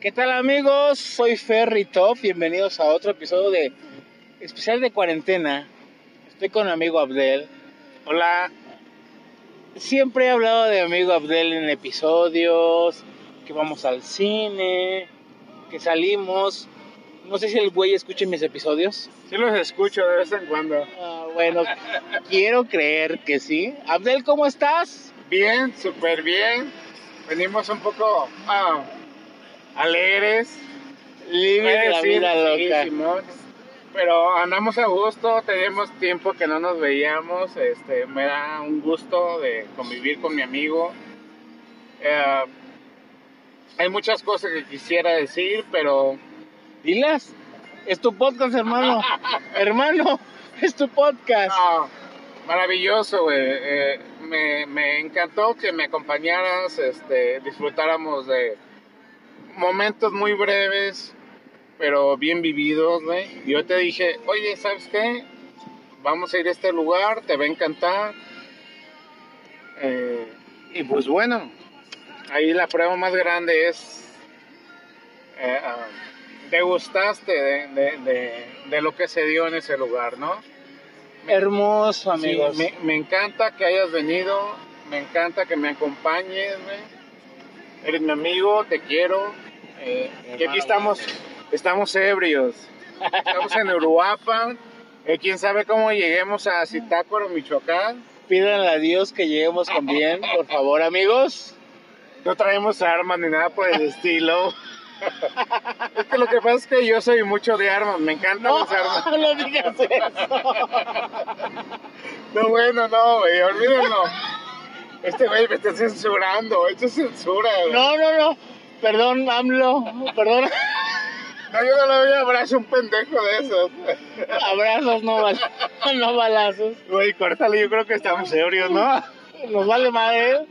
¿Qué tal amigos? Soy Ferry Top, bienvenidos a otro episodio de especial de cuarentena. Estoy con mi amigo Abdel. Hola. Siempre he hablado de mi amigo Abdel en episodios, que vamos al cine, que salimos. No sé si el güey escuche mis episodios. Sí los escucho de vez en cuando. Ah, bueno, quiero creer que sí. Abdel, ¿cómo estás? Bien, súper bien. Venimos un poco ah, alegres. Libre de la Sí, vida sí, loca. Simón. Pero andamos a gusto, tenemos tiempo que no nos veíamos. Este, me da un gusto de convivir con mi amigo. Eh, hay muchas cosas que quisiera decir, pero Dilas, es tu podcast, hermano. hermano, es tu podcast. No, maravilloso, güey. Eh, me, me encantó que me acompañaras, este, disfrutáramos de momentos muy breves, pero bien vividos, güey. Yo te dije, oye, ¿sabes qué? Vamos a ir a este lugar, te va a encantar. Eh, y pues bueno, ahí la prueba más grande es, eh, ah, te gustaste de, de- de- de lo que se dio en ese lugar, ¿no? Hermoso, Sí, amigos. me, me encanta que hayas venido, me encanta que me acompañes. Eres mi amigo, te quiero. Eh, y aquí estamos, estamos ebrios. Estamos en Uruapan. eh, quién sabe cómo lleguemos a Zitácuaro, Michoacán. Pídanle a Dios que lleguemos con bien, por favor, amigos. No traemos armas ni nada por el estilo. es que lo que pasa es que yo soy mucho de armas, me encantan No, las armas. no digas eso. No, bueno, no, güey, olvídenlo. Este güey me está censurando, esto es censura, güey. No, no, no. Perdón, AMLO. Perdón. No, yo no le voy a abrazar un pendejo de esos. Abrazos, no, bal no balazos. Güey, córtale, yo creo que estamos ebrios, ¿no? Nos vale madre.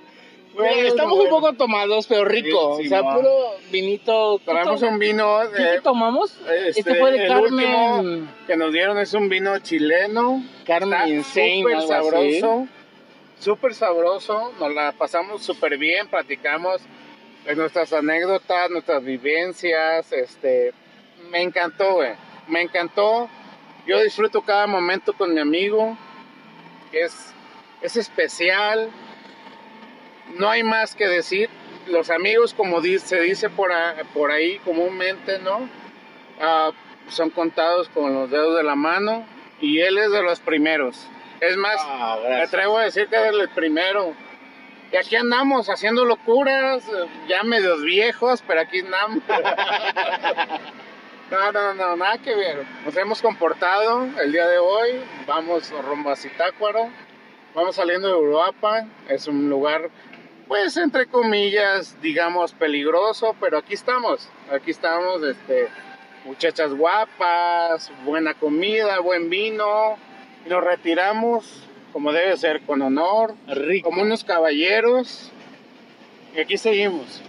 Estamos un poco tomados, pero rico. Sí, o sea, puro vinito. ¿Qué Traemos un vino. ¿Qué qué tomamos? este, Este fue de el último que nos dieron es un vino chileno. Carmen súper sabroso. Súper sabroso. Nos la pasamos súper bien. Platicamos nuestras anécdotas, nuestras vivencias. Este, me encantó, güey. Me encantó. Yo disfruto cada momento con mi amigo. Es, es especial. No hay más que decir. Los amigos, como se dice por, a- por ahí comúnmente, ¿no? Ah, son contados con los dedos de la mano y él es de los primeros. Es más, Ah, me atrevo a decir que es el primero. Y aquí andamos haciendo locuras, eh, ya medios viejos, pero aquí andamos. No, no, no, nada que ver. Nos hemos comportado el día de hoy. Vamos rumbo a Zitácuaro. Vamos saliendo de Uruapan. Es un lugar, pues, entre comillas, digamos, peligroso, pero aquí estamos. Aquí estamos, este, muchachas guapas, buena comida, buen vino. Y nos retiramos, como debe ser, con honor, Rico. como unos caballeros. Y aquí seguimos.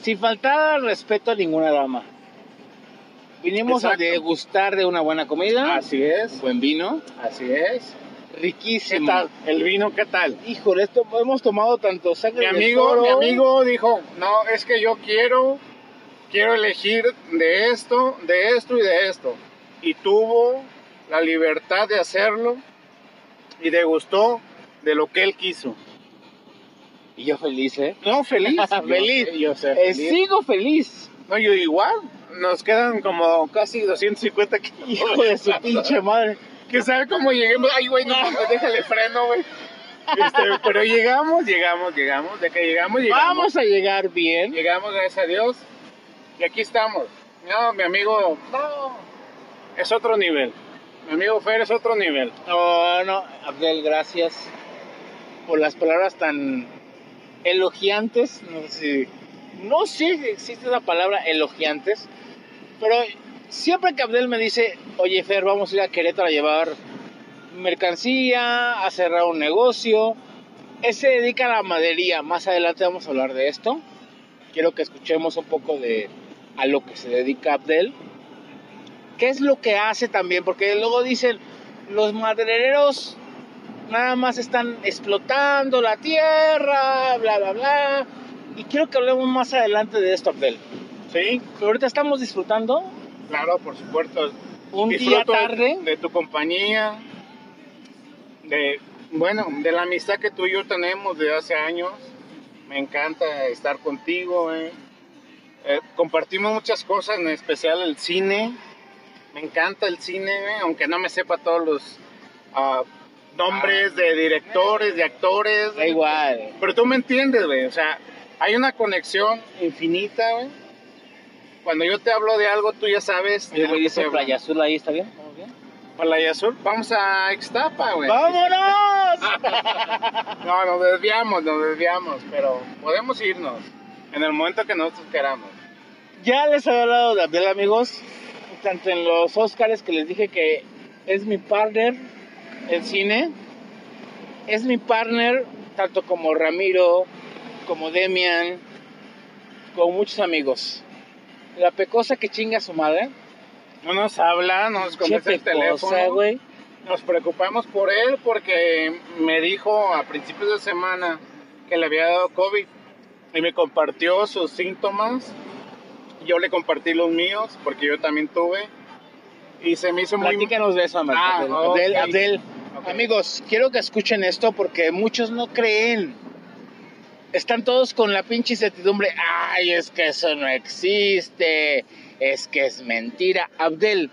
Sin faltar al respeto a ninguna dama. Vinimos Exacto. a degustar de una buena comida, Así es, un buen vino, así es. ¿Qué riquísimo. tal? ¿El vino qué tal? Híjole, esto hemos tomado tanto sangre Mi amigo, mi amigo dijo, no, es que yo quiero, quiero elegir de esto, de esto y de esto. Y tuvo la libertad de hacerlo y degustó de lo que él quiso. Y yo feliz, ¿eh? No, feliz. Feliz. Yo, yo sé, Eh, feliz. sigo feliz. No, yo igual. Nos quedan como casi 250 kilómetros. Hijo de su pinche madre. ¿Quién sabe cómo lleguemos? Ay, güey, no, déjale freno, güey. Este, pero llegamos, llegamos, llegamos. De que llegamos, llegamos. Vamos a llegar bien. Llegamos, gracias a Dios. Y aquí estamos. No, mi amigo, no, es otro nivel. Mi amigo Fer es otro nivel. No, no, Abdel, gracias por las palabras tan elogiantes. No sé si, no sé si existe la palabra elogiantes, pero siempre que Abdel me dice, oye Fer, vamos a ir a Querétaro a llevar mercancía, a cerrar un negocio, él se dedica a la madería. Más adelante vamos a hablar de esto. Quiero que escuchemos un poco de a lo que se dedica Abdel. ¿Qué es lo que hace también? Porque luego dicen, los madereros nada más están explotando la tierra, bla, bla, bla. Y quiero que hablemos más adelante de esto, Abdel. Sí, Pero ahorita estamos disfrutando claro, por supuesto. un día Disfruto de- tarde. De, tu compañía, de, bueno, de la amistad que tú y yo tenemos desde hace años. Me encanta estar contigo, eh. Eh, compartimos muchas cosas, en especial el cine. Me encanta el cine, aunque no me sepa todos los ah, nombres de directores, de actores. Da igual. Pero tú me entiendes, güey. O sea, hay una conexión infinita, güey. Cuando yo te hablo de algo, tú ya sabes. Oye, güey, dice. Playa Azul ahí, ¿está bien? ¿Estamos bien? Playa Azul, vamos a Ixtapa, güey. ¡Vámonos! No, nos desviamos, nos desviamos, pero podemos irnos en el momento que nosotros queramos. Ya les he hablado de Abdel, amigos. Tanto en los Oscars que les dije que es mi partner en cine. Es mi partner, tanto como Ramiro, como Demian, como muchos amigos. La pecosa que chinga a su madre. No nos habla, no nos contesta el teléfono. güey. Nos preocupamos por él porque me dijo a principios de semana que le había dado COVID y me compartió sus síntomas. Yo le compartí los míos porque yo también tuve y se me hizo muy Platícanos de eso, Abdel. Ah, Abdel. Amigos, quiero que escuchen esto porque muchos no creen. Están todos con la pinche incertidumbre. Ay, es que eso no existe. Es que es mentira. Abdel,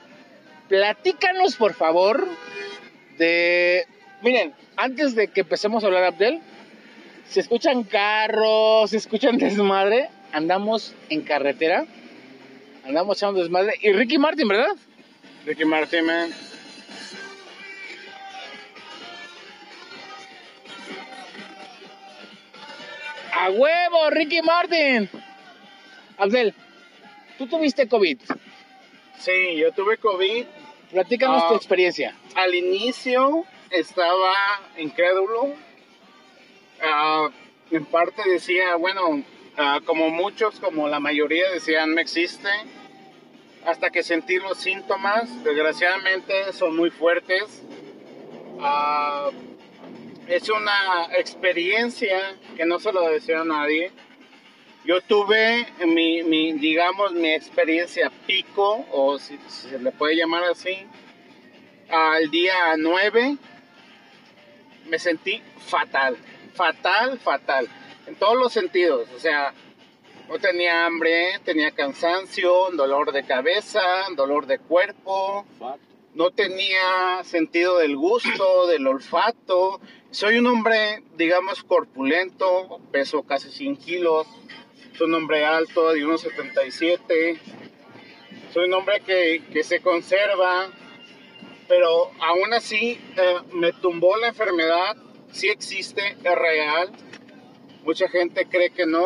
platícanos por favor de... Miren, antes de que empecemos a hablar, Abdel, se escuchan carros, se escuchan desmadre. Andamos en carretera. Andamos echando desmadre. Y Ricky Martin, ¿verdad? Ricky Martin, man. ¡A huevo, Ricky Martin! Abdel, tú tuviste COVID. Sí, yo tuve COVID. Platícanos Ah. tu experiencia. Al inicio estaba incrédulo. Ah, en parte decía, bueno, ah, como muchos, como la mayoría decían, no existe. Hasta que sentí los síntomas. Desgraciadamente son muy fuertes. Ah, es una experiencia que no se lo deseo a nadie. Yo tuve mi, mi, digamos, mi experiencia pico, o si, si se le puede llamar así, al día 9 me sentí fatal, fatal, fatal, en todos los sentidos, o sea, no tenía hambre, tenía cansancio, dolor de cabeza, dolor de cuerpo, no tenía sentido del gusto, del olfato. Soy un hombre, digamos, corpulento, peso casi 100 kilos. Soy un hombre alto, de unos 77. Soy un hombre que, que se conserva, pero aún así eh, me tumbó la enfermedad. Sí existe, es real. Mucha gente cree que no.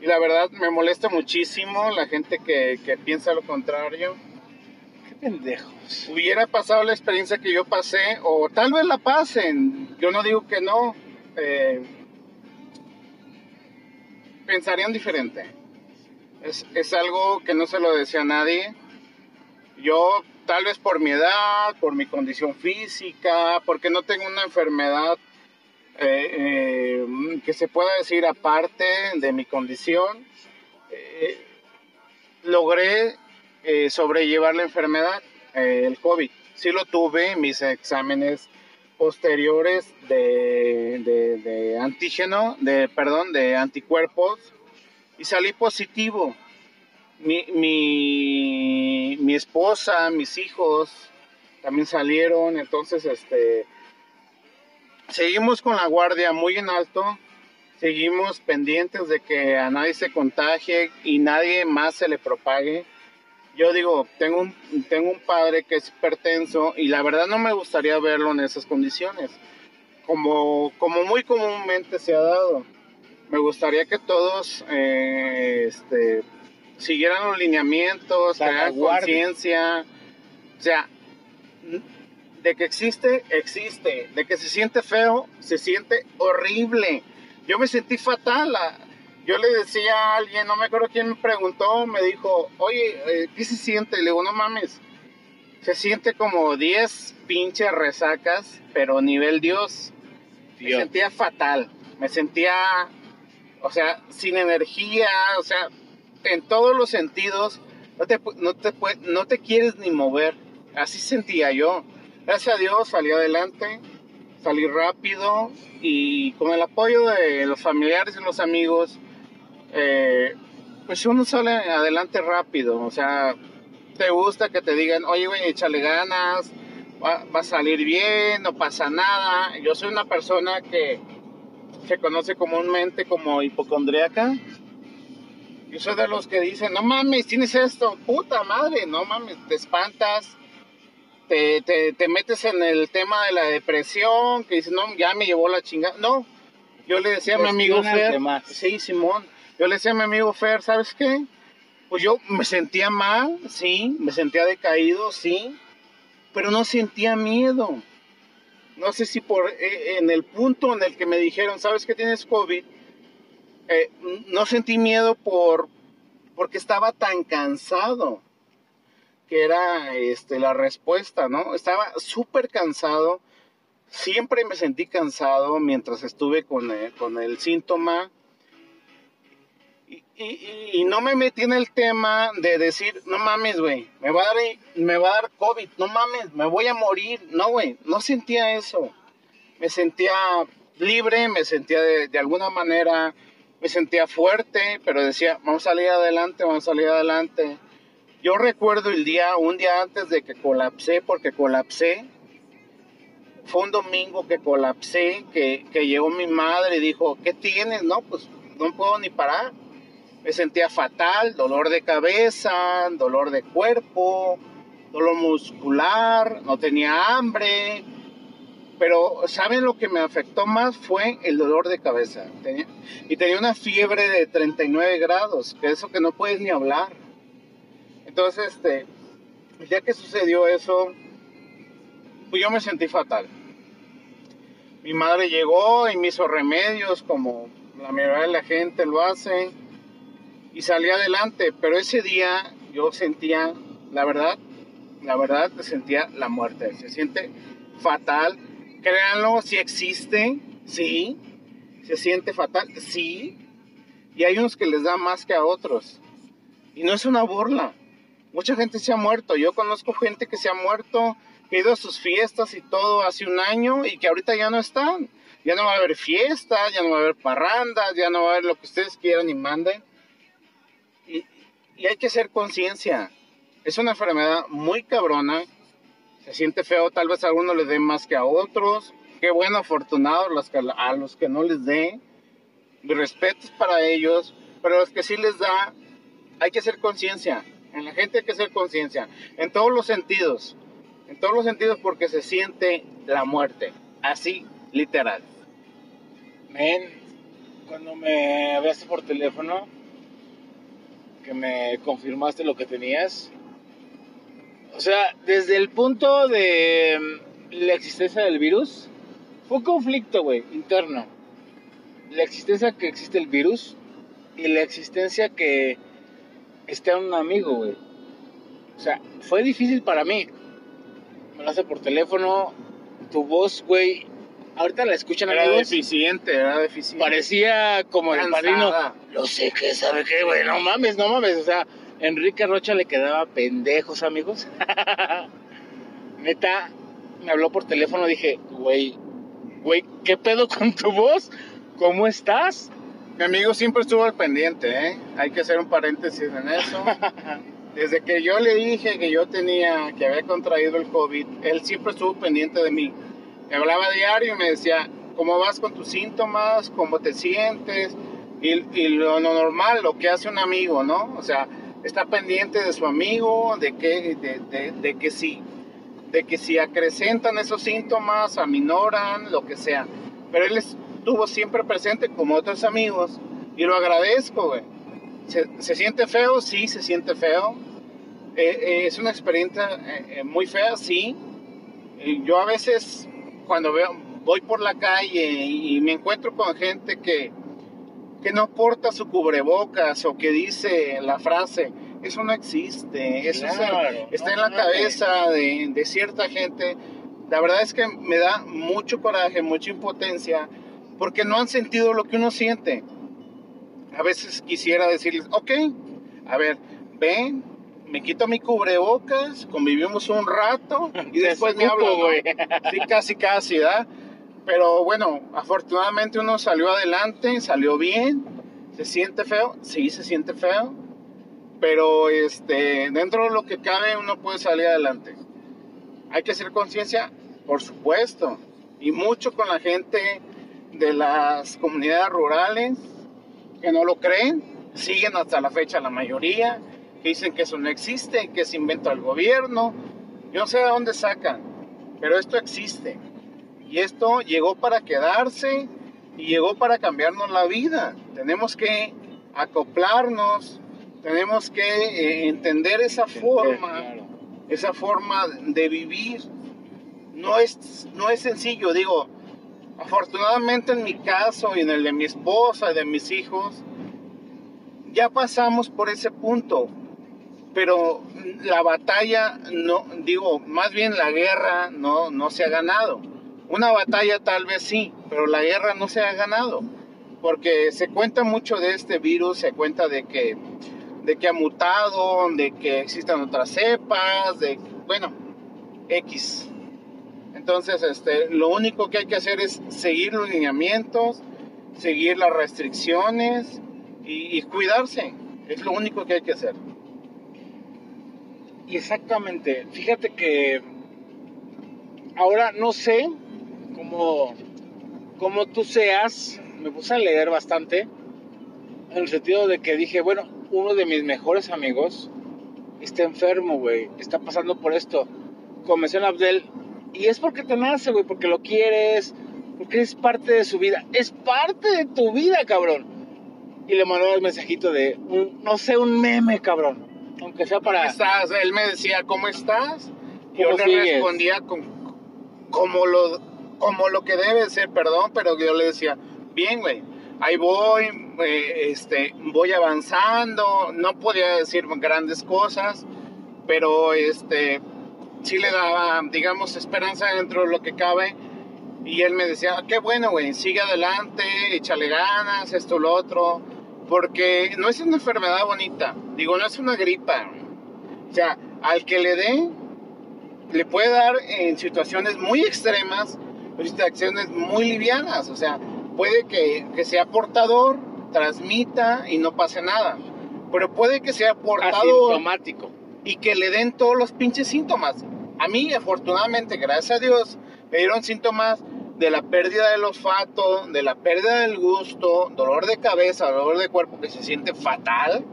Y la verdad me molesta muchísimo la gente que, que piensa lo contrario Qué pendejos. hubiera pasado la experiencia que yo pasé, o tal vez la pasen, yo no digo que no, eh, pensarían diferente. Es, es algo que no se lo decía a nadie. Yo, tal vez por mi edad, por mi condición física, porque no tengo una enfermedad eh, eh, que se pueda decir aparte de mi condición, eh, logré eh, sobrellevar la enfermedad, el COVID. Sí lo tuve, mis exámenes posteriores de, de, de antígeno, de, perdón, de anticuerpos, y salí positivo. Mi, mi, mi esposa, mis hijos también salieron, entonces este, seguimos con la guardia muy en alto, seguimos pendientes de que a nadie se contagie y nadie más se le propague. Yo digo, tengo un, tengo un padre que es hipertenso y la verdad no me gustaría verlo en esas condiciones, como, como muy comúnmente se ha dado. Me gustaría que todos eh, este, siguieran los lineamientos, que hagan conciencia. O sea, de que existe, existe. De que se siente feo, se siente horrible. Yo me sentí fatal. Yo le decía a alguien, no me acuerdo quién me preguntó, me dijo, oye, eh, ¿qué se siente? Le digo, no mames. Se siente como 10 pinches resacas, pero nivel Dios. Me sentía fatal. Me sentía, o sea, sin energía, o sea, en todos los sentidos, no te, no te, no te quieres ni mover. Así sentía yo. Gracias a Dios salí adelante, salí rápido y con el apoyo de los familiares y los amigos, eh, pues uno sale adelante rápido. O sea, te gusta que te digan, oye, güey, échale ganas, va, a salir bien, no pasa nada. Yo soy una persona que se conoce comúnmente como hipocondríaca. Yo soy de los que dicen, no mames, tienes esto, puta madre, no mames, te espantas, te, te, te metes en el tema de la depresión, que dices, no, ya me llevó la chingada. No, yo le decía a mi amigo Fer, sí, Simón, yo le decía a mi amigo Fer, ¿sabes qué? Pues yo me sentía mal, sí, me sentía decaído, sí, pero no sentía miedo. No sé si por eh, en el punto en el que me dijeron, ¿sabes que tienes COVID? Eh, no sentí miedo por porque estaba tan cansado que era este, la respuesta, ¿no? Estaba súper cansado, siempre me sentí cansado mientras estuve con el, con el síntoma y, no me metí en el tema de decir, no mames, me, va a dar, me va a dar COVID, no mames, me voy a morir, no, güey, no sentía eso, me sentía libre, me sentía de, de alguna manera me sentía fuerte, pero decía, vamos a salir adelante, vamos a salir adelante. Yo recuerdo el día, un día antes de que colapsé, porque colapsé, fue un domingo que colapsé, que, que llegó mi madre y dijo, ¿qué tienes? No, pues no puedo ni parar. Me sentía fatal, dolor de cabeza, dolor de cuerpo, dolor muscular, no tenía hambre, pero ¿saben lo que me afectó más? Fue el dolor de cabeza. Y tenía una fiebre de 39 grados, que eso que no puedes ni hablar. Entonces, este, día que sucedió eso, pues yo me sentí fatal. Mi madre llegó y me hizo remedios, como la mayoría de la gente lo hace, y salí adelante. Pero ese día yo sentía, la verdad, la verdad, sentía la muerte. Se siente fatal Créanlo, si existe, sí. Se siente fatal, sí. Y hay unos que les da más que a otros. Y no es una burla. Mucha gente se ha muerto. Yo conozco gente que se ha muerto, que ha ido a sus fiestas y todo hace un año y que ahorita ya no están. Ya no va a haber fiestas, ya no va a haber parrandas, ya no va a haber lo que ustedes quieran y manden. Y, hay que hacer conciencia. Es una enfermedad muy cabrona se siente feo, tal vez a algunos les dé más que a otros. Qué bueno, afortunados los a los que no les dé. Mi respeto para ellos, pero a los que sí les da, hay que hacer conciencia. En la gente hay que hacer conciencia, en todos los sentidos. En todos los sentidos porque se siente la muerte. Así, literal. Men, cuando me hablaste por teléfono, que me confirmaste lo que tenías, o sea, desde el punto de mm, la existencia del virus, fue un conflicto, güey, interno. La existencia que existe el virus y la existencia que esté un amigo, güey. O sea, fue difícil para mí. Me lo hace por teléfono, tu voz, güey. Ahorita la escuchan era amigos. deficiente, era deficiente. Parecía como el padrino. Lo sé que sabe qué, güey. No mames, no mames. O sea, Enrique Rocha le quedaba pendejos, amigos. Neta, me habló por teléfono, dije, güey, güey, ¿qué pedo con tu voz? ¿Cómo estás? Mi amigo siempre estuvo al pendiente, ¿eh? Hay que hacer un paréntesis en eso. Desde que yo le dije que yo tenía, que había contraído el COVID, él siempre estuvo pendiente de mí. Me hablaba diario y me decía, ¿cómo vas con tus síntomas? ¿Cómo te sientes? Y, y lo, lo normal, lo que hace un amigo, ¿no? O sea, está pendiente de su amigo, de que, de, de, que si, de que si acrecentan esos síntomas, aminoran, lo que sea. Pero él estuvo siempre presente como otros amigos y lo agradezco, güey. ¿Se, ¿Se, siente feo? Sí, se siente feo. Eh, eh, es una experiencia eh, muy fea, sí. yo a veces cuando veo, voy por la calle y, y me encuentro con gente que, que no porta su cubrebocas o que dice la frase, eso no existe, eso está en la cabeza de, de, cierta gente. La verdad es que me da mucho coraje, mucha impotencia, porque no han sentido lo que uno siente. A veces quisiera decirles, ok, a ver, ven, me quito mi cubrebocas, convivimos un rato y después me hablo, ¿no? güey. Sí, casi, casi, ¿verdad? Pero bueno, afortunadamente uno salió adelante, salió bien. ¿Se siente feo? Sí, se siente feo. Pero este, dentro de lo que cabe uno puede salir adelante. Hay que hacer conciencia, por supuesto. Y mucho con la gente de las comunidades rurales que no lo creen. Siguen hasta la fecha la mayoría. Que dicen que eso no existe, que es invento del gobierno. Yo no sé de dónde sacan. Pero esto existe. Y esto llegó para quedarse y llegó para cambiarnos la vida. Tenemos que acoplarnos, tenemos que eh, entender esa forma, Claro. esa forma de vivir. No es, no es sencillo, digo, afortunadamente en mi caso y en el de mi esposa y de mis hijos, ya pasamos por ese punto, pero la batalla, no, digo, más bien la guerra no, no se ha ganado. Una batalla tal vez sí, pero la guerra no se ha ganado, porque se cuenta mucho de este virus, se cuenta de que, de que ha mutado, de que existen otras cepas, de, bueno, X. Entonces, este, lo único que hay que hacer es seguir los lineamientos, seguir las restricciones y, cuidarse. Es lo único que hay que hacer. Y exactamente, fíjate que ahora no sé cómo, cómo tú seas, me puse a leer bastante, en el sentido de que dije, bueno, uno de mis mejores amigos está enfermo, güey, está pasando por esto. Comencé en Abdel, y es porque te nace, güey, porque lo quieres, porque es parte de su vida, es parte de tu vida, cabrón. Y le mandó el mensajito de, un- no sé, un meme, cabrón, aunque sea ¿Cómo para... estás? Él me decía, ¿cómo estás? Yo ¿Cómo le sigues? respondía con, como, lo, como lo que debe ser, perdón, pero yo le decía, bien, güey, ahí voy, eh, este, voy avanzando, no podía decir grandes cosas, pero este, sí le daba, digamos, esperanza dentro de lo que cabe. Y él me decía, "Ah, qué bueno, güey, sigue adelante, échale ganas, esto, lo otro. Porque no es una enfermedad bonita, digo, no es una gripa. O sea, al que le dé, le puede dar en situaciones muy extremas, situaciones muy livianas. O sea, puede que, que sea portador, transmita y no pase nada. Pero puede que sea portador Asintomático. Y que le den todos los pinches síntomas. A mí, afortunadamente, gracias a Dios, me dieron síntomas de la pérdida del olfato, de la pérdida del gusto, dolor de cabeza, dolor de cuerpo que se siente fatal,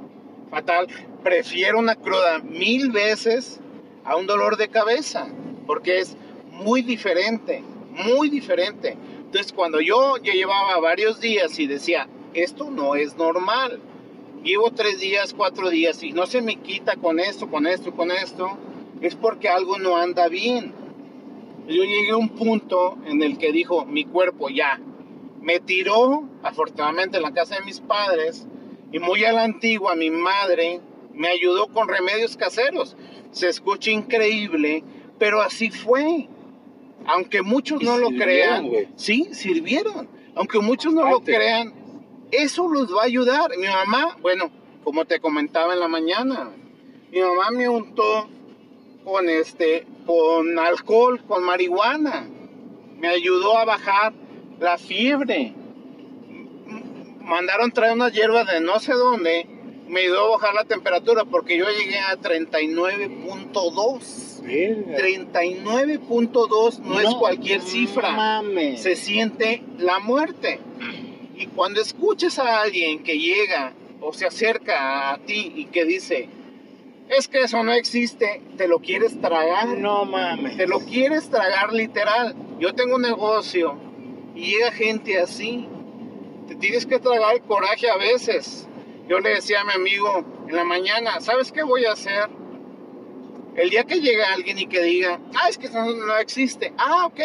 fatal. Prefiero una cruda mil veces a un dolor de cabeza, porque es muy diferente, muy diferente. Entonces, cuando yo ya llevaba varios días y decía, esto no es normal, llevo tres días, cuatro días y no se me quita con esto, con esto, con esto, es porque algo no anda bien. Yo llegué a un punto en el que dijo mi cuerpo ya, me tiró, afortunadamente en la casa de mis padres, y muy a la antigua mi madre me ayudó con remedios caseros. Se escucha increíble, pero así fue. Aunque muchos no lo crean, sí, sirvieron. Aunque muchos no lo crean, eso los va a ayudar. Mi mamá, bueno, como te comentaba en la mañana, mi mamá me untó con este, con alcohol, con marihuana. Me ayudó a bajar la fiebre. Mandaron traer unas hierbas de no sé dónde. Me ayudó a bajar la temperatura porque yo llegué a 39.2. Verga. 39.2 no, es cualquier cifra Mames. se siente la muerte. Y cuando escuchas a alguien que llega o se acerca a ti y que dice, es que eso no existe, te lo quieres tragar. No mames. Te lo quieres tragar literal. Yo tengo un negocio y llega gente así. Te tienes que tragar el coraje a veces. Yo le decía a mi amigo en la mañana, ¿sabes qué voy a hacer? El día que llegue alguien y que diga, ah, es que eso no, existe. Ah, ok.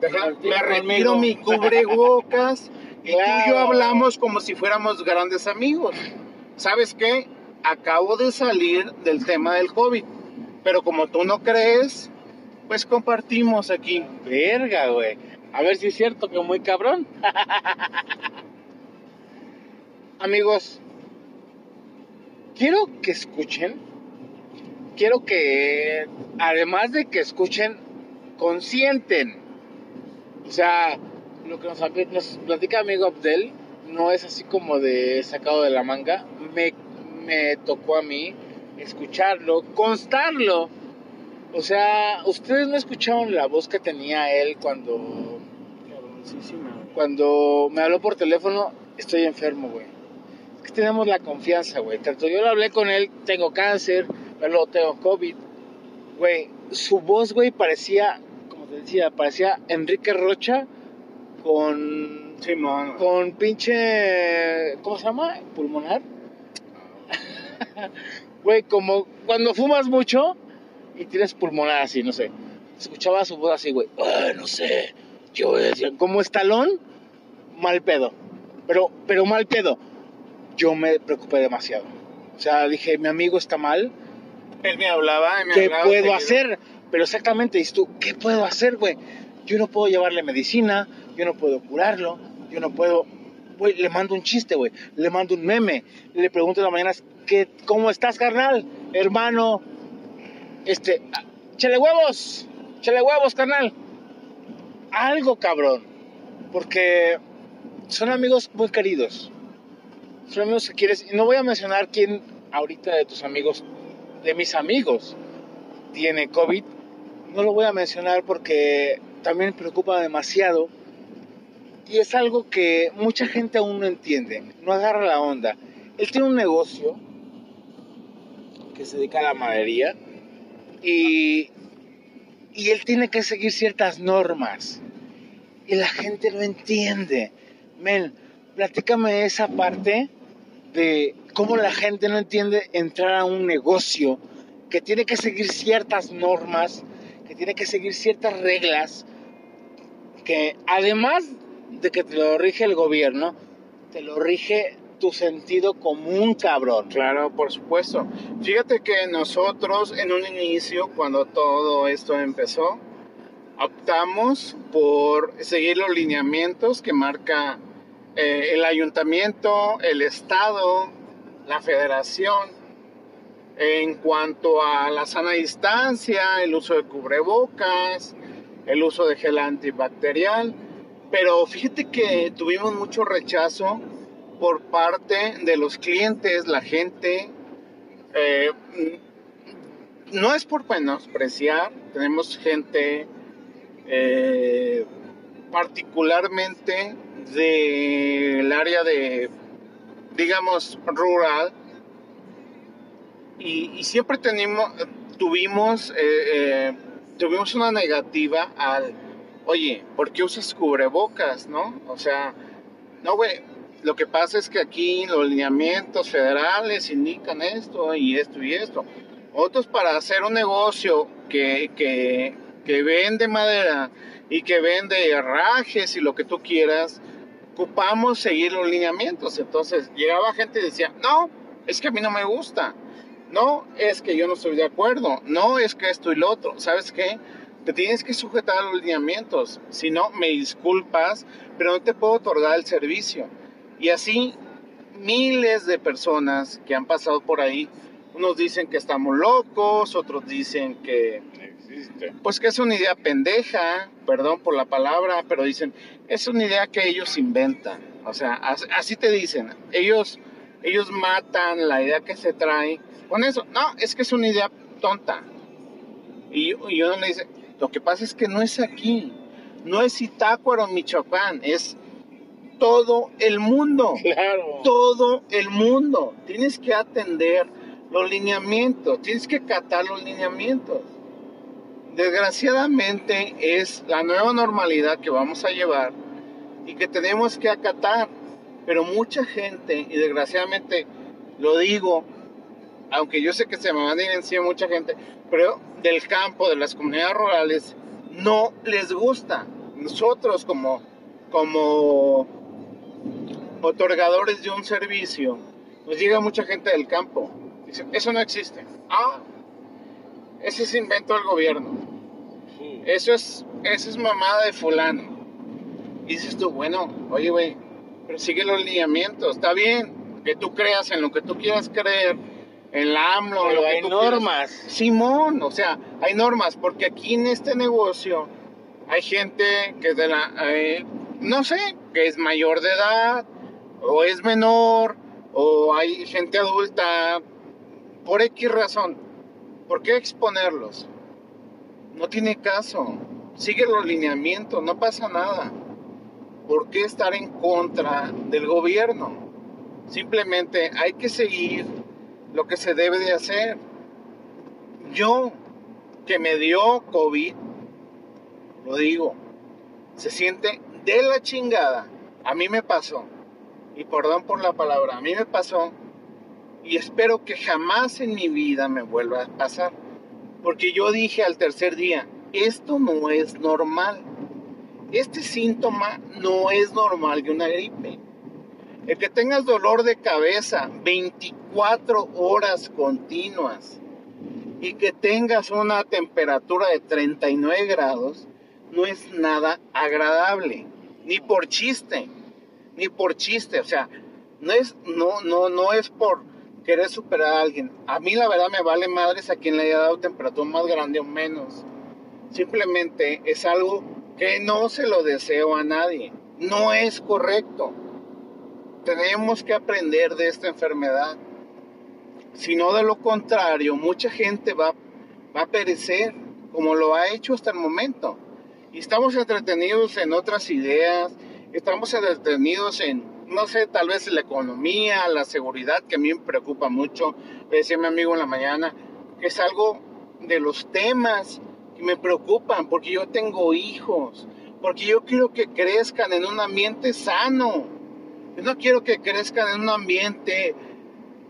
Retiro me retiro mi cubrebocas y tú y yo hablamos como si fuéramos grandes amigos. ¿Sabes qué? Acabo de salir del tema del COVID, pero como tú no crees, pues compartimos aquí. Verga, güey. A ver si es cierto que muy cabrón. Amigos, quiero que escuchen, quiero que, además de que escuchen, consienten. O sea, lo que nos, nos platica amigo Abdel no es así como de sacado de la manga. Me, me tocó a mí escucharlo, constarlo. O sea, ustedes no escucharon la voz que tenía él cuando cuando me habló por teléfono, estoy enfermo, güey. Es que tenemos la confianza, güey. Tanto yo lo hablé con él, tengo cáncer, luego tengo COVID. Güey, su voz, güey, parecía, como te decía, parecía Enrique Rocha con. Con pinche. ¿Cómo se llama? Pulmonar. Güey, como cuando fumas mucho y tienes pulmonar así, no sé. Escuchaba su voz así, güey. no sé. Yo decía, como estalón, mal pedo. Pero, pero mal pedo. Yo me preocupé demasiado. O sea, dije, mi amigo está mal. Él me hablaba, me ¿Qué puedo hacer? Pero exactamente, dices tú, ¿qué puedo hacer, güey? Yo no puedo llevarle medicina, yo no puedo curarlo, yo no puedo... Güey, le mando un chiste, güey. Le mando un meme. Le pregunto en la mañana, ¿qué, ¿cómo estás, carnal? Hermano. Este, chale huevos. Chale huevos, carnal. Algo, cabrón. Porque son amigos muy queridos. Son amigos que quieres. Y no voy a mencionar quién ahorita de tus amigos, de mis amigos, tiene COVID. No lo voy a mencionar porque también preocupa demasiado. Y es algo que mucha gente aún no entiende, no agarra la onda. Él tiene un negocio que se dedica a la madería y, y él tiene que seguir ciertas normas. Y la gente no entiende. Men, platícame esa parte de cómo la gente no entiende entrar a un negocio que tiene que seguir ciertas normas, que tiene que seguir ciertas reglas, que además de que te lo rige el gobierno, te lo rige tu sentido común, cabrón. Claro, por supuesto. Fíjate que nosotros en un inicio, cuando todo esto empezó, optamos por seguir los lineamientos que marca eh, el ayuntamiento, el estado, la federación, en cuanto a la sana distancia, el uso de cubrebocas, el uso de gel antibacterial. Pero fíjate que tuvimos mucho rechazo por parte de los clientes, la gente. Eh, no es por menospreciar, tenemos gente eh, particularmente del área de, digamos, rural. Y, siempre tenemos, tuvimos, eh, tuvimos una negativa al, oye, ¿por qué usas cubrebocas, no? O sea, no, güey, lo que pasa es que aquí los lineamientos federales indican esto y esto y esto. Otros para hacer un negocio que, que, que vende madera y que vende herrajes y lo que tú quieras, ocupamos seguir los lineamientos. Entonces llegaba gente y decía, no, es que a mí no me gusta. No, es que yo no estoy de acuerdo. No, es que esto y lo otro. ¿Sabes qué? Te tienes que sujetar a los lineamientos. Si no, me disculpas, pero no te puedo otorgar el servicio. Y así miles de personas que han pasado por ahí, unos dicen que estamos locos, otros dicen que existe. Pues que es una idea pendeja, perdón por la palabra, pero dicen, es una idea que ellos inventan. O sea, así te dicen, ellos ellos matan la idea que se trae con eso. No, es que es una idea tonta. Y, y uno le dice, lo que pasa es que no es aquí, no es Itácuaro, Michoacán, es todo el mundo. Claro. Todo el mundo. Tienes que atender los lineamientos, tienes que catar los lineamientos. Desgraciadamente es la nueva normalidad que vamos a llevar y que tenemos que acatar. Pero mucha gente, y desgraciadamente lo digo, aunque yo sé que se me van a ir encima mucha gente, del campo, de las comunidades rurales, no les gusta. Nosotros como, como otorgadores de un servicio, nos llega mucha gente del campo. Dice, eso no existe. Ah, ese es invento del gobierno. Eso es, eso es mamada de fulano. Y dices tú, bueno, oye, güey, pero sigue los lineamientos. Está bien que tú creas en lo que tú quieras creer, el AMLO. Pero lo que hay tú normas. Simón, o sea, hay normas, porque aquí en este negocio hay gente que es de la, eh, no sé, que es mayor de edad, o es menor, o hay gente adulta, por X razón. ¿Por qué exponerlos? No tiene caso. Sigue los lineamientos, no pasa nada. ¿Por qué estar en contra del gobierno? Simplemente hay que seguir lo que se debe de hacer. Yo, que me dio COVID, lo digo, se siente de la chingada. A mí me pasó. Y perdón por la palabra, a mí me pasó. Y espero que jamás en mi vida me vuelva a pasar. Porque yo dije al tercer día, esto no es normal. Este síntoma no es normal de una gripe. El que tengas dolor de cabeza 24 horas continuas y que tengas una temperatura de 39 grados no es nada agradable, ni por chiste, ni por chiste, o sea, no es no no no es por querer superar a alguien. A mí la verdad me vale madres a quien le haya dado temperatura más grande o menos. Simplemente es algo que no se lo deseo a nadie. No es correcto. Tenemos que aprender de esta enfermedad. Si no de lo contrario, mucha gente va, va a perecer como lo ha hecho hasta el momento. Y estamos entretenidos en otras ideas, estamos entretenidos en, no sé, tal vez la economía, la seguridad, que a mí me preocupa mucho. Le decía a mi amigo en la mañana, que es algo de los temas que me preocupan, porque yo tengo hijos, porque yo quiero que crezcan en un ambiente sano. No quiero que crezcan en un ambiente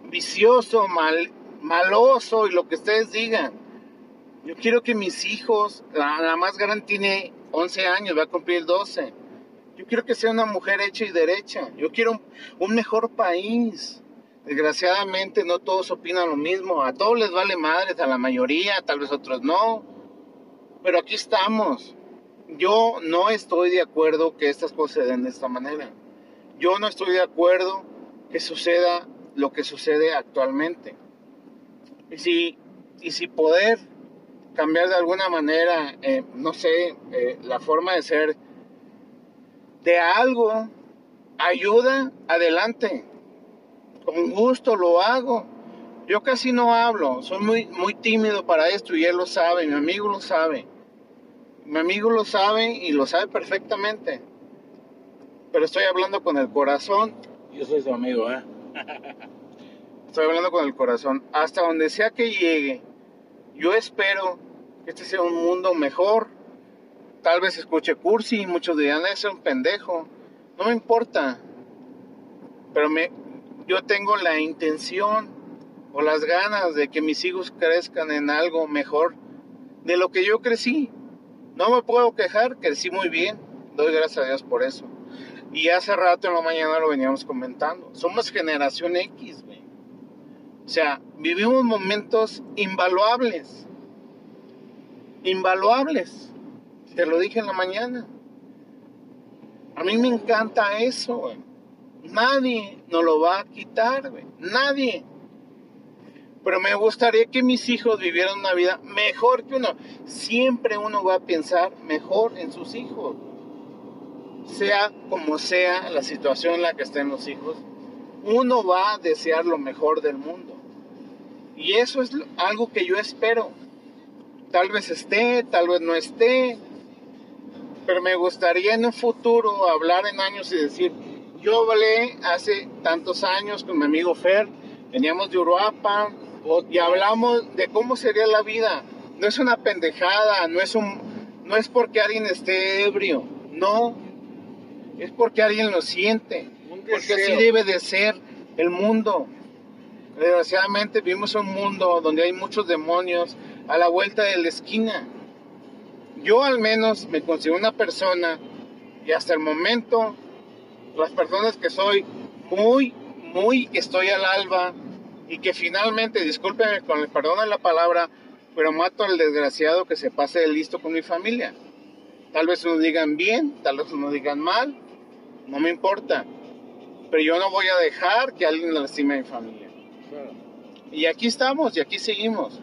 vicioso, mal, maloso y lo que ustedes digan. Yo quiero que mis hijos, la, más grande tiene 11 años, va a cumplir 12. Yo quiero que sea una mujer hecha y derecha. Yo quiero un, un mejor país. Desgraciadamente no todos opinan lo mismo. A todos les vale madres, a la mayoría, tal vez otros no. Pero aquí estamos. Yo no estoy de acuerdo que estas cosas se den de esta manera. Yo no estoy de acuerdo que suceda lo que sucede actualmente. Y si, y si poder cambiar de alguna manera, eh, no sé, eh, la forma de ser de algo, ayuda, adelante. Con gusto lo hago. Yo casi no hablo, soy muy, muy tímido para esto y él lo sabe, mi amigo lo sabe. Mi amigo lo sabe y lo sabe perfectamente. Pero estoy hablando con el corazón. Yo soy su amigo, ¿eh? Estoy hablando con el corazón. Hasta donde sea que llegue, yo espero que este sea un mundo mejor. Tal vez escuche cursi, muchos dirán, es un pendejo. No me importa. Pero me, yo tengo la intención o las ganas de que mis hijos crezcan en algo mejor de lo que yo crecí. No me puedo quejar, crecí muy bien. Doy gracias a Dios por eso. Y hace rato en la mañana lo veníamos comentando. Somos generación X, güey. O sea, vivimos momentos invaluables. Invaluables. Te lo dije en la mañana. A mí me encanta eso, güey. Nadie nos lo va a quitar, güey. Nadie. Pero me gustaría que mis hijos vivieran una vida mejor que uno. Siempre uno va a pensar mejor en sus hijos. Sea como sea la situación en la que estén los hijos, uno va a desear lo mejor del mundo. Y eso es algo que yo espero. Tal vez esté, tal vez no esté. Pero me gustaría en un futuro hablar en años y decir, yo hablé hace tantos años con mi amigo Fer, veníamos de Uruapa y hablamos de cómo sería la vida. No es una pendejada, no es un no es porque alguien esté ebrio, no. Es porque alguien lo siente, porque así debe de ser el mundo. Desgraciadamente vivimos un mundo donde hay muchos demonios a la vuelta de la esquina. Yo al menos me considero una persona y hasta el momento las personas que soy muy, muy que estoy al alba y que finalmente, discúlpenme con el perdón de la palabra, pero mato al desgraciado que se pase de listo con mi familia. Tal vez uno digan bien, tal vez uno digan mal, no me importa. Pero yo no voy a dejar que alguien lastime a mi familia. Y aquí estamos y aquí seguimos.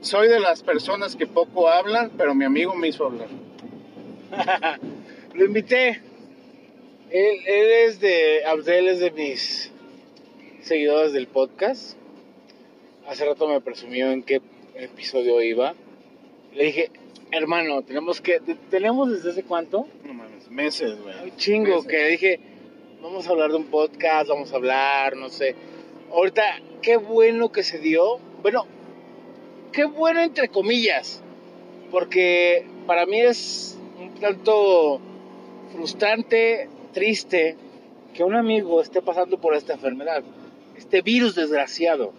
Soy de las personas que poco hablan, pero mi amigo me hizo hablar. Lo invité. Él, él es de. Abdel es de mis seguidores del podcast. Hace rato me presumió en qué episodio iba. Le dije, hermano, tenemos que. ¿Tenemos desde hace cuánto? No meses, güey. Un chingo, Meses. que dije, vamos a hablar de un podcast, vamos a hablar, no sé. Ahorita, qué bueno que se dio. Bueno, qué bueno entre comillas. Porque para mí es un tanto frustrante, triste, que un amigo esté pasando por esta enfermedad. Este virus desgraciado.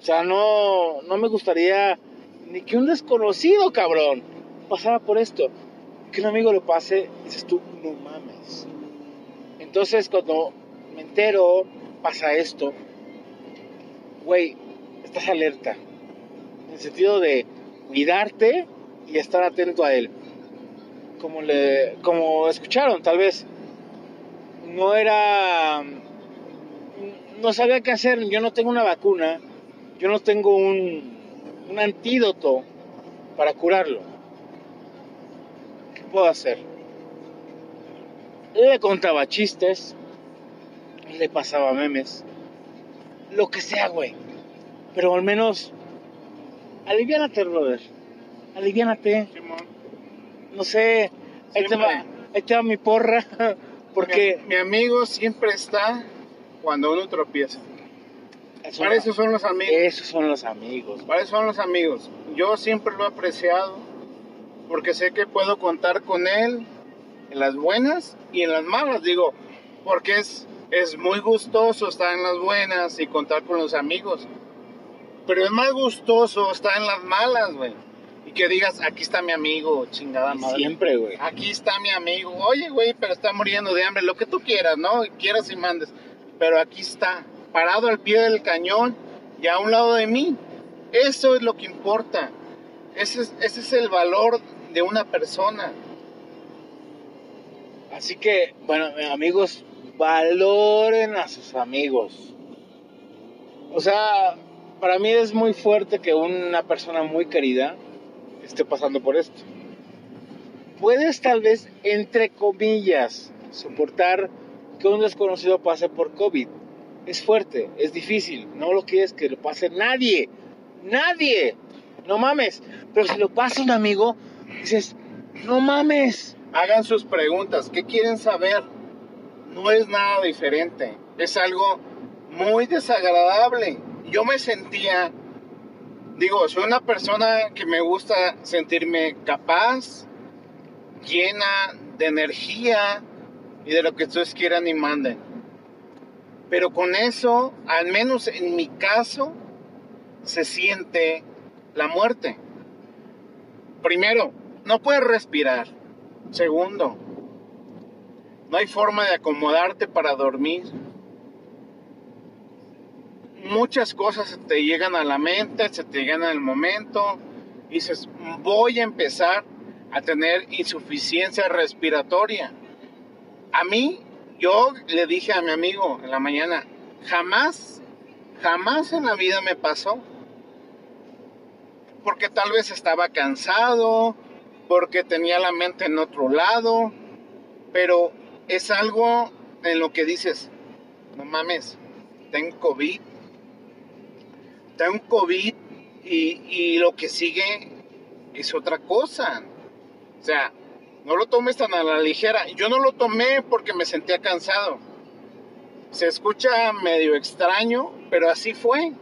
O sea, no, no me gustaría ni que un desconocido, cabrón, pasara por esto. Que un amigo lo pase, dices tú, no mames. Entonces, cuando me entero, pasa esto, güey, estás alerta. En el sentido de cuidarte y estar atento a él. Como, le, como escucharon, tal vez no era. No sabía qué hacer. Yo no tengo una vacuna. Yo no tengo un, un antídoto para curarlo. ¿Qué puedo hacer? Le contaba chistes. Le pasaba memes. Lo que sea, güey. Pero al menos. Aliviánate, brother. Aliviánate. No sé. Ahí te, va, ahí te va mi porra. Porque. Mi, mi amigo siempre está cuando uno tropieza. Eso Para no- eso son los amigos. Esos son los amigos. Para eso son los amigos. Yo siempre lo he apreciado porque sé que puedo contar con él en las buenas y en las malas. Digo, porque es, es muy gustoso estar en las buenas y contar con los amigos. Pero es más gustoso estar en las malas, güey. Y que digas, aquí está mi amigo, chingada madre. Siempre, güey. Aquí está mi amigo. Oye, güey, pero está muriendo de hambre. Lo que tú quieras, ¿no? Quieras y mandes. Pero aquí está, parado al pie del cañón y a un lado de mí. Eso es lo que importa. Ese es, ese es el valor de una persona. Así que, bueno, amigos, valoren a sus amigos. O sea, para mí es muy fuerte que una persona muy querida esté pasando por esto. Puedes tal vez, entre comillas, soportar que un desconocido pase por COVID. Es fuerte, es difícil, no lo quieres que lo pase nadie, nadie, no mames. Pero si lo pasa un amigo, dices, no mames, Hagan sus preguntas. ¿Qué quieren saber? No es nada diferente. Es algo muy desagradable. Yo me sentía, digo, soy una persona que me gusta sentirme capaz, llena de energía y de lo que ustedes quieran y manden. Pero con eso, al menos en mi caso, se siente la muerte. Primero, no puedes respirar. Segundo, no hay forma de acomodarte para dormir. Muchas cosas te llegan a la mente, se te llegan al momento. Dices, voy a empezar a tener insuficiencia respiratoria. A mí, yo le dije a mi amigo en la mañana, jamás, jamás en la vida me pasó. Porque tal vez estaba cansado, porque tenía la mente en otro lado, pero es algo en lo que dices, no mames, tengo COVID, tengo COVID y, y lo que sigue es otra cosa. O sea, no lo tomes tan a la ligera. Yo no lo tomé porque me sentía cansado. Se escucha medio extraño, pero así fue.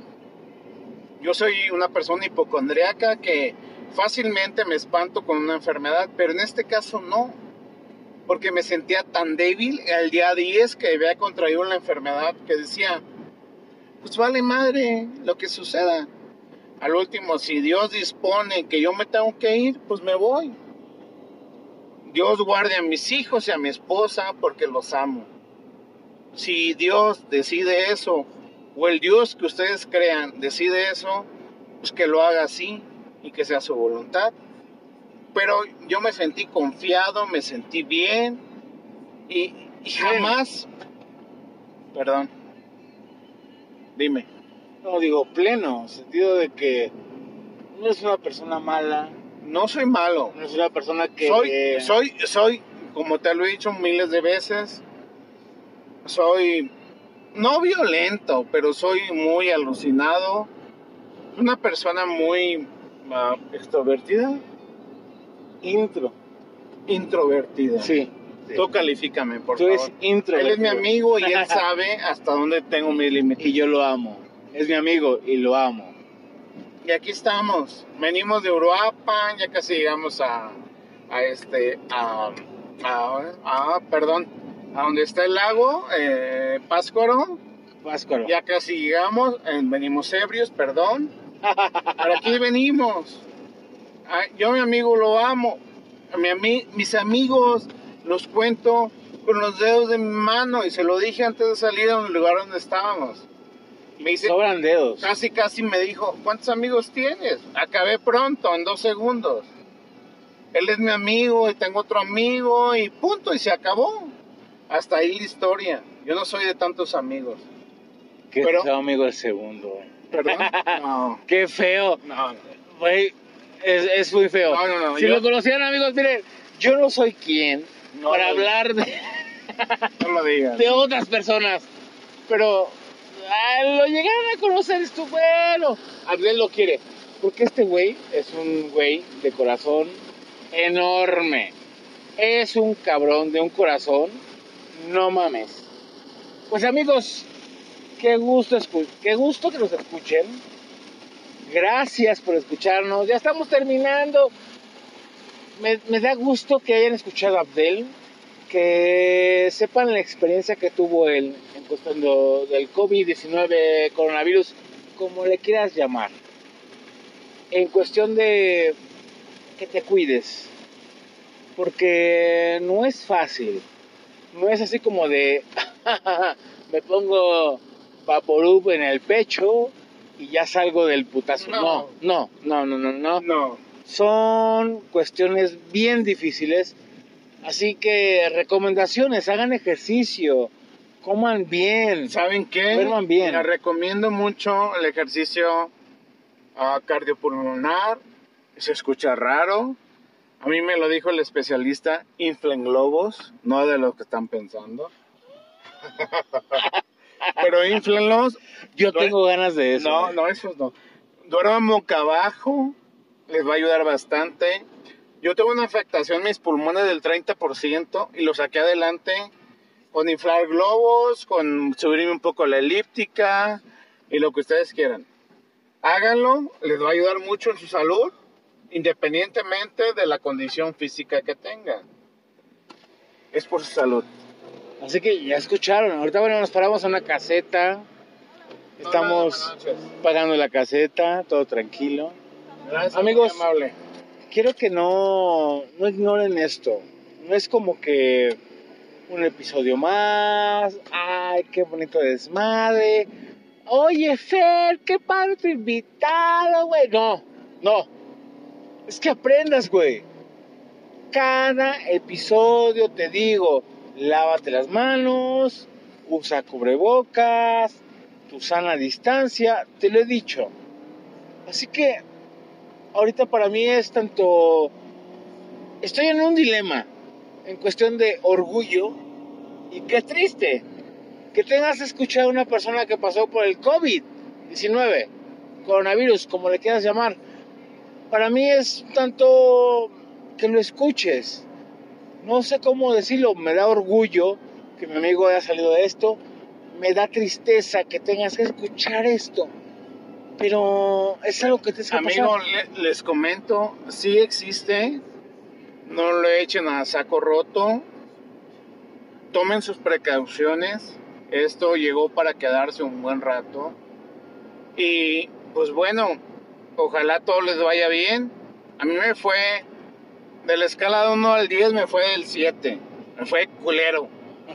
Yo soy una persona hipocondriaca que fácilmente me espanto con una enfermedad, pero en este caso no, porque me sentía tan débil el día 10 que había contraído la enfermedad que decía, pues vale madre lo que suceda. Al último, si Dios dispone que yo me tengo que ir, pues me voy. Dios guarde a mis hijos y a mi esposa porque los amo. Si Dios decide eso, o el Dios que ustedes crean decide eso, pues que lo haga así y que sea su voluntad. Pero yo me sentí confiado, me sentí bien y, y jamás, perdón, dime, No, digo pleno, sentido de que no es una persona mala, No soy malo. no es una persona que... Soy, soy, soy, como te lo he dicho miles de veces, soy no violento, pero soy muy alucinado. Una persona muy extrovertida, intro. introvertida. Sí. Tú califícame, por Tú favor. eres intro. Él es mi amigo y él sabe hasta dónde tengo mis límites. Y yo lo amo. Es mi amigo y lo amo. Y aquí estamos. Venimos de Uruapan, ya casi llegamos a, a este, a, a, a- perdón, a donde está el lago, eh, Páscoro. Páscaro. Ya casi llegamos, eh, venimos ebrios, perdón. Pero aquí venimos. Yo a mi amigo lo amo. A mi ami- mis amigos los cuento con los dedos de mi mano y se lo dije antes de salir a un lugar donde estábamos. Me dice, Sobran dedos. casi casi me dijo, ¿cuántos amigos tienes? Acabé pronto, en dos segundos. Él es mi amigo y tengo otro amigo y punto, y se acabó. Hasta ahí la historia. Yo no soy de tantos amigos. Qué pero- amigo, el segundo. ¿Perdón? No, Qué feo. no, no. Güey, es, es muy feo. No, no, no, si yo- lo conocieran, amigos, miren, yo no soy quien No, para no. hablar de, No lo digas. de otras personas, pero lo llegaron a conocer, esto bueno. Abdel lo quiere, porque este güey es un güey de corazón enorme. Es un cabrón de un corazón, no mames. Pues amigos, qué gusto, qué gusto que nos escuchen. Gracias por escucharnos. Ya estamos terminando. Me, da gusto que hayan escuchado a Abdel, que sepan la experiencia que tuvo él en cuestión de- del COVID-19, coronavirus, como le quieras llamar. En cuestión de que te cuides. Porque no es fácil. No es así como de me pongo Vaporub en el pecho y ya salgo del putazo. No, No. no, no, no, no, no. Son cuestiones bien difíciles. Así que recomendaciones, hagan ejercicio, coman bien. ¿Saben qué? Duerman bien. Les recomiendo mucho el ejercicio ah, cardiopulmonar. Se escucha raro. A mí me lo dijo el especialista, inflen globos, no de los que están pensando. Pero inflenlos. Yo tengo ganas de eso. No, ¿eh? no, esos no. Duerman boca abajo, les va a ayudar bastante. Yo tengo una afectación en mis pulmones del 30% y lo saqué adelante con inflar globos, con subirme un poco la elíptica y lo que ustedes quieran. Háganlo, les va a ayudar mucho en su salud, independientemente de la condición física que tengan. Es por su salud. Así que ya escucharon. Ahorita, bueno, nos paramos en una caseta. Estamos Hola, pagando la caseta, todo tranquilo. Gracias, Amigos. amable. quiero que no, no ignoren esto. No es como que un episodio más. Ay, qué bonito desmadre. Oye, Fer, qué padre tu invitado, güey. No, no. Es que aprendas, güey. Cada episodio te digo, lávate las manos, usa cubrebocas, tu sana distancia, te lo he dicho. Así que ahorita para mí es tanto... Estoy en un dilema en cuestión de orgullo y qué triste que tengas que escuchar a una persona que pasó por el COVID-19, coronavirus, como le quieras llamar. Para mí es tanto que lo escuches. No sé cómo decirlo, me da orgullo que mi amigo haya salido de esto, me da tristeza que tengas que escuchar esto. Pero es algo que te que Amigo, le- les comento, sí existe, no lo echen a saco roto, tomen sus precauciones, esto llegó para quedarse un buen rato y pues bueno, ojalá todo les vaya bien. A mí me fue, de la escala de 1 al 10 me fue del 7, me fue culero,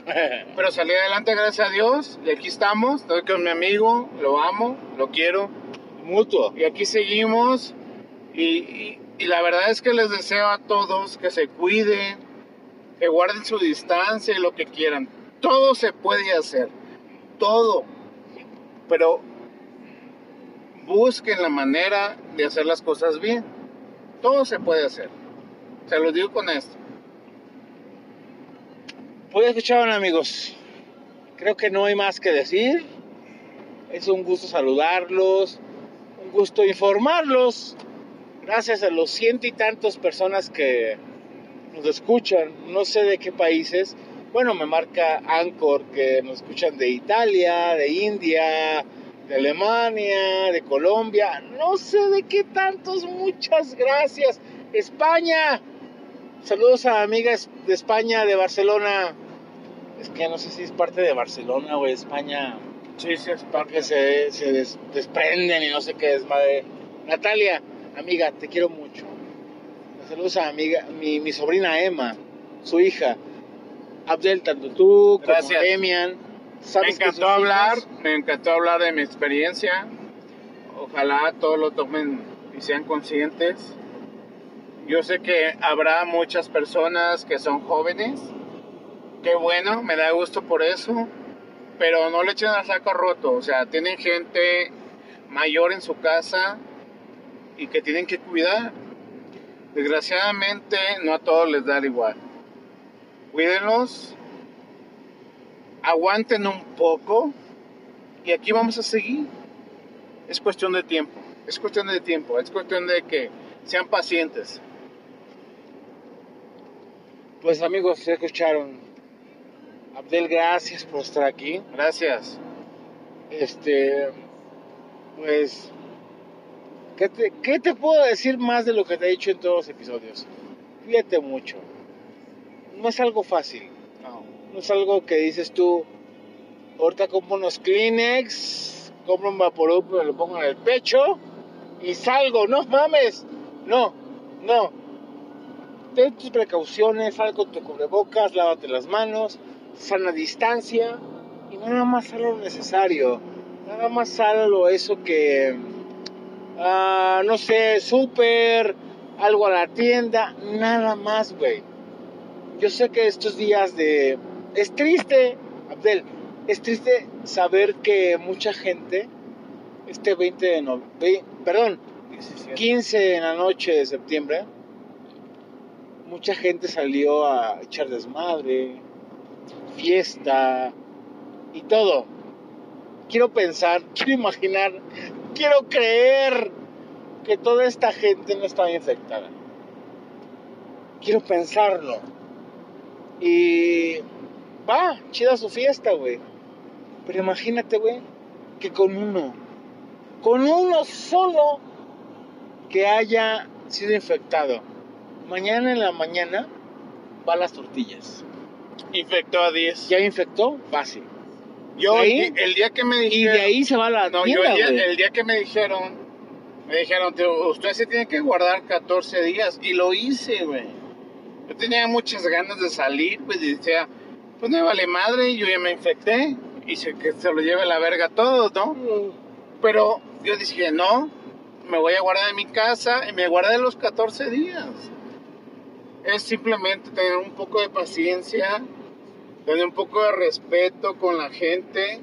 pero salí adelante gracias a Dios y aquí estamos, estoy con mi amigo, lo amo, lo quiero Mutuo. y aquí seguimos. Y, y- y la verdad es que les deseo a todos que se cuiden, que guarden su distancia y lo que quieran. Todo se puede hacer, todo. Pero busquen la manera de hacer las cosas bien. Todo se puede hacer. Se lo digo con esto. Pues escucharon amigos, creo que no hay más que decir. Es un gusto saludarlos, un gusto informarlos. Gracias a los ciento y tantos personas que nos escuchan, no sé de qué países. Bueno, me marca Anchor que nos escuchan de Italia, de India, de Alemania, de Colombia, no sé de qué tantos, muchas gracias. España, saludos a amigas de España, de Barcelona. Es que no sé si es parte de Barcelona o de España. Sí, sí, es Porque se, se des- desprenden y no sé qué es, madre. Natalia, amiga, te quiero mucho. Saludos a amiga, mi, mi sobrina Emma, su hija. Abdel, tanto tú como. Me encantó hablar, hijas- me encantó hablar de mi experiencia. Ojalá todos lo tomen y sean conscientes. Yo sé que habrá muchas personas que son jóvenes. Qué bueno, me da gusto por eso. Pero no le echen al saco roto. O sea, tienen gente mayor en su casa y que tienen que cuidar. Desgraciadamente no a todos les da igual. Cuídenlos, aguanten un poco y aquí vamos a seguir. Es cuestión de tiempo, es cuestión de tiempo, es cuestión de que sean pacientes. Pues amigos, se escucharon. Abdel, gracias por estar aquí. Gracias. Este, pues, ¿qué te, qué te puedo decir más de lo que te he dicho en todos los episodios? Cuídate mucho. No es algo fácil. No. No es algo que dices tú, ahorita compro unos Kleenex, compro un Vaporub, me lo pongo en el pecho y salgo. No mames. No, no. Ten tus precauciones, sal con tu cubrebocas, lávate las manos, sana distancia y nada más sal lo necesario. Nada más sal lo eso que, ah, no sé, súper, algo a la tienda, nada más, güey. Yo sé que estos días de... Es triste, Abdel, es triste saber que mucha gente, este 20 de noviembre, perdón, 15 en la noche de septiembre, mucha gente salió a echar desmadre, fiesta y todo. Quiero pensar, quiero imaginar, quiero creer que toda esta gente no estaba infectada. Quiero pensarlo. Y va, chida su fiesta, güey. Pero imagínate, güey, que con uno, con uno solo que haya sido infectado, mañana en la mañana va a las tortillas. Infectó a 10. ¿Ya infectó? Fácil. Yo el, el día que me Y dijeron... de ahí se va la No, yo el día, güey. el día que me dijeron, me dijeron, "Tío, usted se tiene que guardar 14 días. Y lo hice, güey. Yo tenía muchas ganas de salir, pues y decía, pues me vale madre, yo ya me infecté. Y se, que se lo lleve la verga a todos, ¿no? Pero yo dije, no, me voy a guardar en mi casa y me guardé los 14 días. Es simplemente tener un poco de paciencia, tener un poco de respeto con la gente,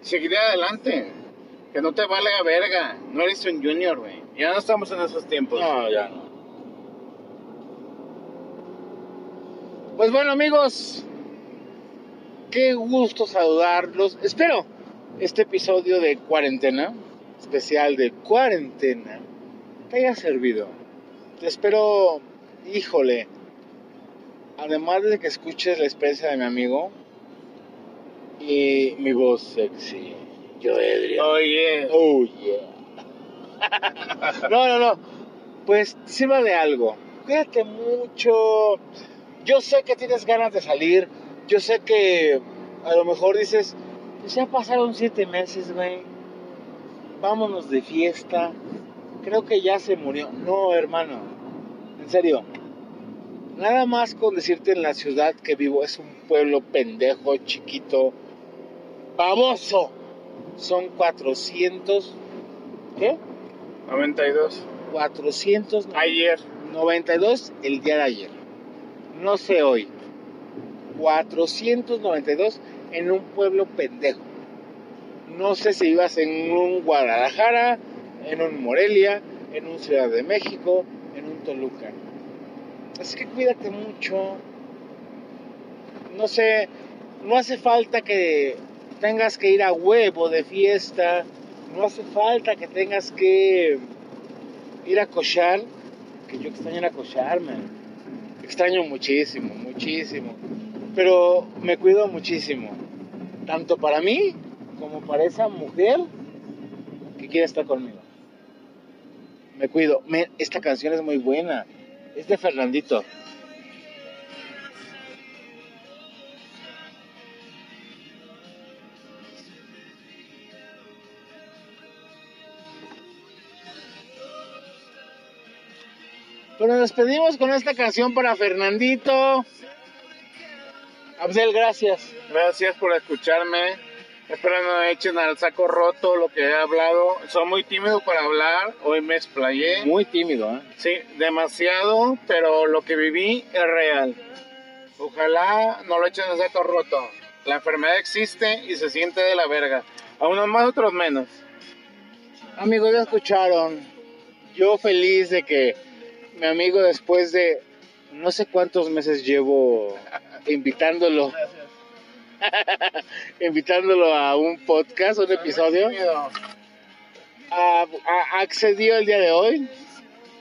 seguir adelante. Que no te valga verga, no eres un junior, güey. Ya no estamos en esos tiempos. No, ya no. Pues bueno, amigos, qué gusto saludarlos. Espero este episodio de cuarentena, especial de cuarentena, te haya servido. Te espero, híjole, además de que escuches la experiencia de mi amigo y mi voz sexy, yo Edria. Oye, Oh, yeah. no, no, no. Pues sirva de algo. Cuídate mucho. Yo sé que tienes ganas de salir. Yo sé que a lo mejor dices, pues ya pasaron siete meses, güey. Vámonos de fiesta. Creo que ya se murió. No, hermano. En serio. Nada más con decirte en la ciudad que vivo es un pueblo pendejo, chiquito, baboso. Son 400. ¿Qué? 92. 492 Ayer. el día de ayer. No sé hoy. 492 en un pueblo pendejo. No sé si ibas en un Guadalajara, en un Morelia, en un Ciudad de México, Toluca. Así que cuídate mucho. No sé, no hace falta que tengas que ir a huevo de fiesta. No hace falta que tengas que ir a cochar. Que yo extraño ir a cocharme. Extraño muchísimo, muchísimo. Pero me cuido muchísimo. Tanto para mí como para esa mujer que quiere estar conmigo. Me cuido. Esta canción es muy buena. Es de Fernandito. Pero nos despedimos con esta canción para Fernandito. Abdel, gracias. Gracias por escucharme. Espero no echen al saco roto lo que he hablado. Soy muy tímido para hablar. Hoy me explayé. Muy tímido, ¿eh? Sí, demasiado, pero lo que viví es real. Ojalá no lo echen al saco roto. La enfermedad existe y se siente de la verga. A unos más, otros menos. Amigos, ya escucharon. Yo feliz de que mi amigo después de no sé cuántos meses llevo invitándolo, invitándolo a un podcast, un episodio, Tímido. a- a- accedió el día de hoy.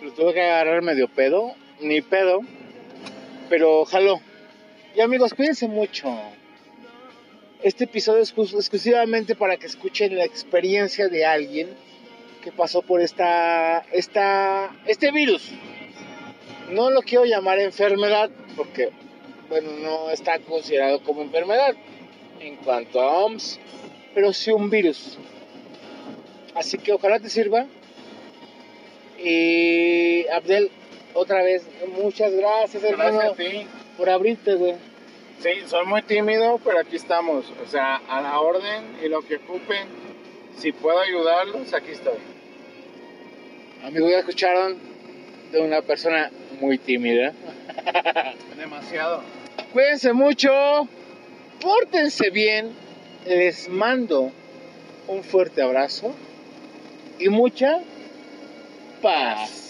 Lo tuve que agarrar medio pedo, ni pedo, pero jaló. Y amigos, cuídense mucho. Este episodio es exclus- exclusivamente para que escuchen la experiencia de alguien que pasó por esta, esta, este virus. No lo quiero llamar enfermedad porque, bueno, no está considerado como enfermedad en cuanto a OMS, pero sí un virus. Así que ojalá te sirva. Y Abdel, otra vez, muchas gracias, hermano, Gracias a ti. por abrirte, güey. Sí, soy muy tímido, pero aquí estamos. O sea, a la orden y lo que ocupen. Si puedo ayudarlos, aquí estoy. Amigos, ya escucharon de una persona muy tímida. Demasiado. Cuídense mucho, pórtense bien, les mando un fuerte abrazo y mucha paz.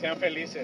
Sean felices.